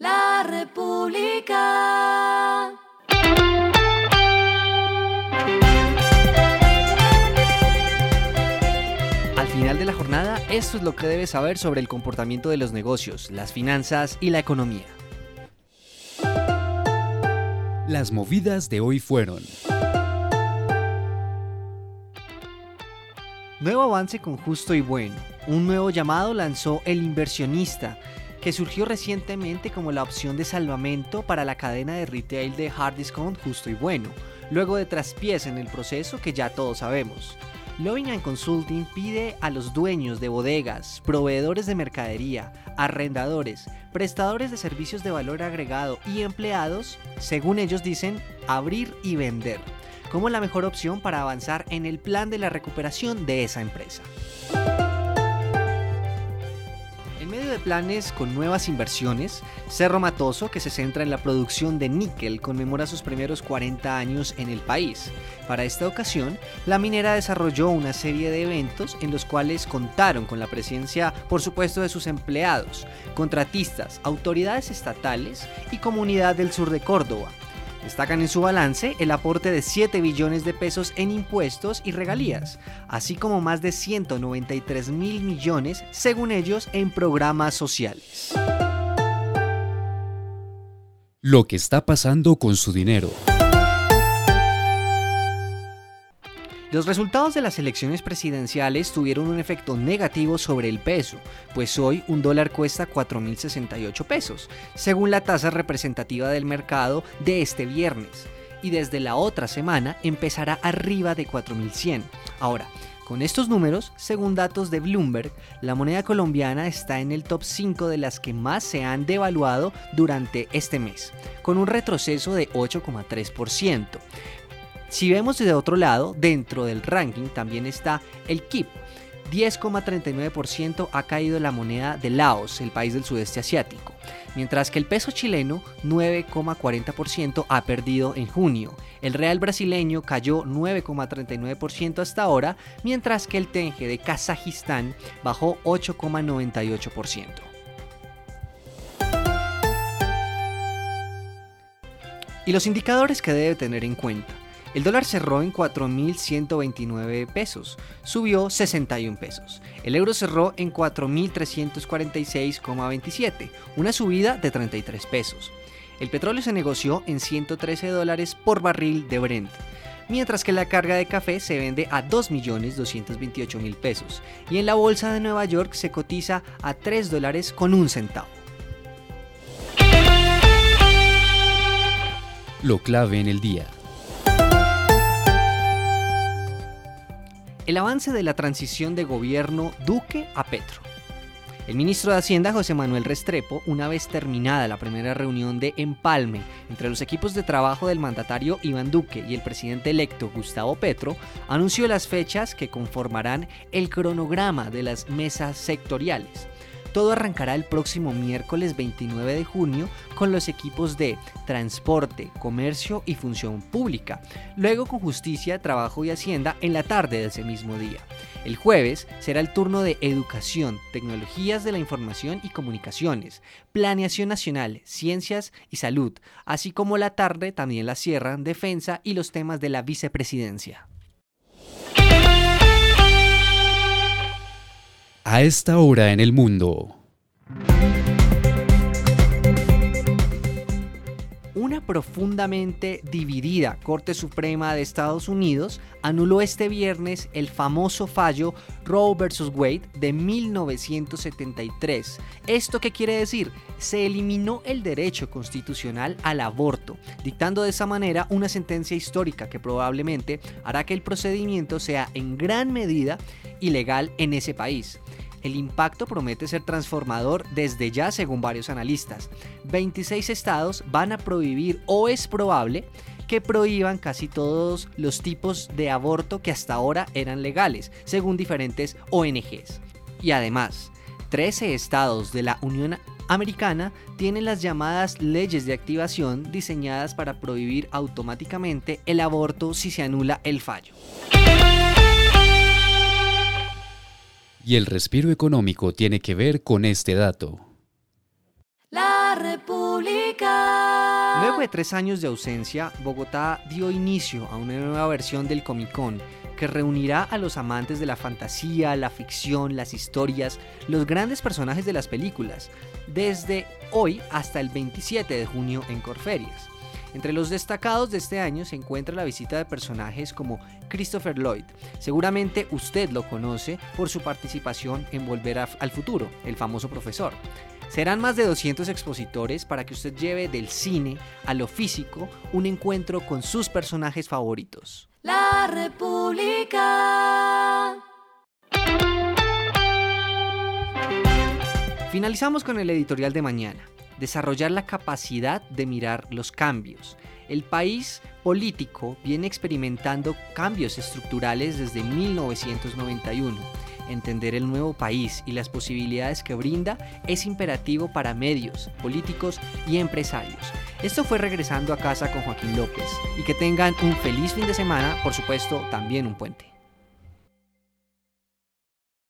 La República. Al final de la jornada, esto es lo que debes saber sobre el comportamiento de los negocios, las finanzas y la economía. Las movidas de hoy fueron. Nuevo avance con Justo y Bueno. Un nuevo llamado lanzó El Inversionista, que surgió recientemente como la opción de salvamento para la cadena de retail de hard discount Justo y Bueno, luego de traspiés en el proceso que ya todos sabemos. Loving Consulting pide a los dueños de bodegas, proveedores de mercadería, arrendadores, prestadores de servicios de valor agregado y empleados, según ellos dicen, abrir y vender como la mejor opción para avanzar en el plan de la recuperación de esa empresa. Medio de planes con nuevas inversiones, Cerro Matoso, que se centra en la producción de níquel, conmemora sus primeros 40 años en el país. Para esta ocasión, la minera desarrolló una serie de eventos en los cuales contaron con la presencia, por supuesto, de sus empleados, contratistas, autoridades estatales y comunidad del sur de Córdoba, Destacan en su balance el aporte de 7 billones de pesos en impuestos y regalías, así como más de 193 mil millones, según ellos, en programas sociales. Lo que está pasando con su dinero. Los resultados de las elecciones presidenciales tuvieron un efecto negativo sobre el peso, pues hoy un dólar cuesta 4.068 pesos, según la tasa representativa del mercado de este viernes, y desde la otra semana empezará arriba de 4.100. Ahora, con estos números, según datos de Bloomberg, la moneda colombiana está en el top 5 de las que más se han devaluado durante este mes, con un retroceso de 8,3%. Si vemos desde otro lado, dentro del ranking también está el KIP. 10,39% ha caído la moneda de Laos, el país del sudeste asiático, mientras que el peso chileno 9,40% ha perdido en junio. El real brasileño cayó 9,39% hasta ahora, mientras que el tenge de Kazajistán bajó 8,98%. Y los indicadores que debe tener en cuenta. El dólar cerró en 4.129 pesos, subió 61 pesos. El euro cerró en 4.346,27, una subida de 33 pesos. El petróleo se negoció en 113 dólares por barril de Brent, mientras que la carga de café se vende a 2.228.000 pesos y en la bolsa de Nueva York se cotiza a 3 dólares con un centavo. Lo clave en el día. El avance de la transición de gobierno Duque a Petro. El ministro de Hacienda, José Manuel Restrepo, una vez terminada la primera reunión de empalme entre los equipos de trabajo del mandatario Iván Duque y el presidente electo Gustavo Petro, anunció las fechas que conformarán el cronograma de las mesas sectoriales. Todo arrancará el próximo miércoles 29 de junio con los equipos de Transporte, Comercio y Función Pública, luego con Justicia, Trabajo y Hacienda en la tarde de ese mismo día. El jueves será el turno de Educación, Tecnologías de la Información y Comunicaciones, Planeación Nacional, Ciencias y Salud, así como la tarde también la cierran Defensa y los temas de la Vicepresidencia. A esta hora en el mundo. Una profundamente dividida Corte Suprema de Estados Unidos anuló este viernes el famoso fallo Roe vs. Wade de 1973. ¿Esto qué quiere decir? Se eliminó el derecho constitucional al aborto, dictando de esa manera una sentencia histórica que probablemente hará que el procedimiento sea en gran medida ilegal en ese país. El impacto promete ser transformador desde ya según varios analistas. 26 estados van a prohibir o es probable que prohíban casi todos los tipos de aborto que hasta ahora eran legales, según diferentes ONGs. Y además, 13 estados de la Unión Americana tienen las llamadas leyes de activación diseñadas para prohibir automáticamente el aborto si se anula el fallo. Y el respiro económico tiene que ver con este dato. La República. Luego de tres años de ausencia, Bogotá dio inicio a una nueva versión del Comic Con que reunirá a los amantes de la fantasía, la ficción, las historias, los grandes personajes de las películas, desde hoy hasta el 27 de junio en Corferias. Entre los destacados de este año se encuentra la visita de personajes como Christopher Lloyd. Seguramente usted lo conoce por su participación en Volver al Futuro, el famoso profesor. Serán más de 200 expositores para que usted lleve del cine a lo físico un encuentro con sus personajes favoritos. La República. Finalizamos con el editorial de mañana desarrollar la capacidad de mirar los cambios. El país político viene experimentando cambios estructurales desde 1991. Entender el nuevo país y las posibilidades que brinda es imperativo para medios, políticos y empresarios. Esto fue regresando a casa con Joaquín López y que tengan un feliz fin de semana, por supuesto también un puente.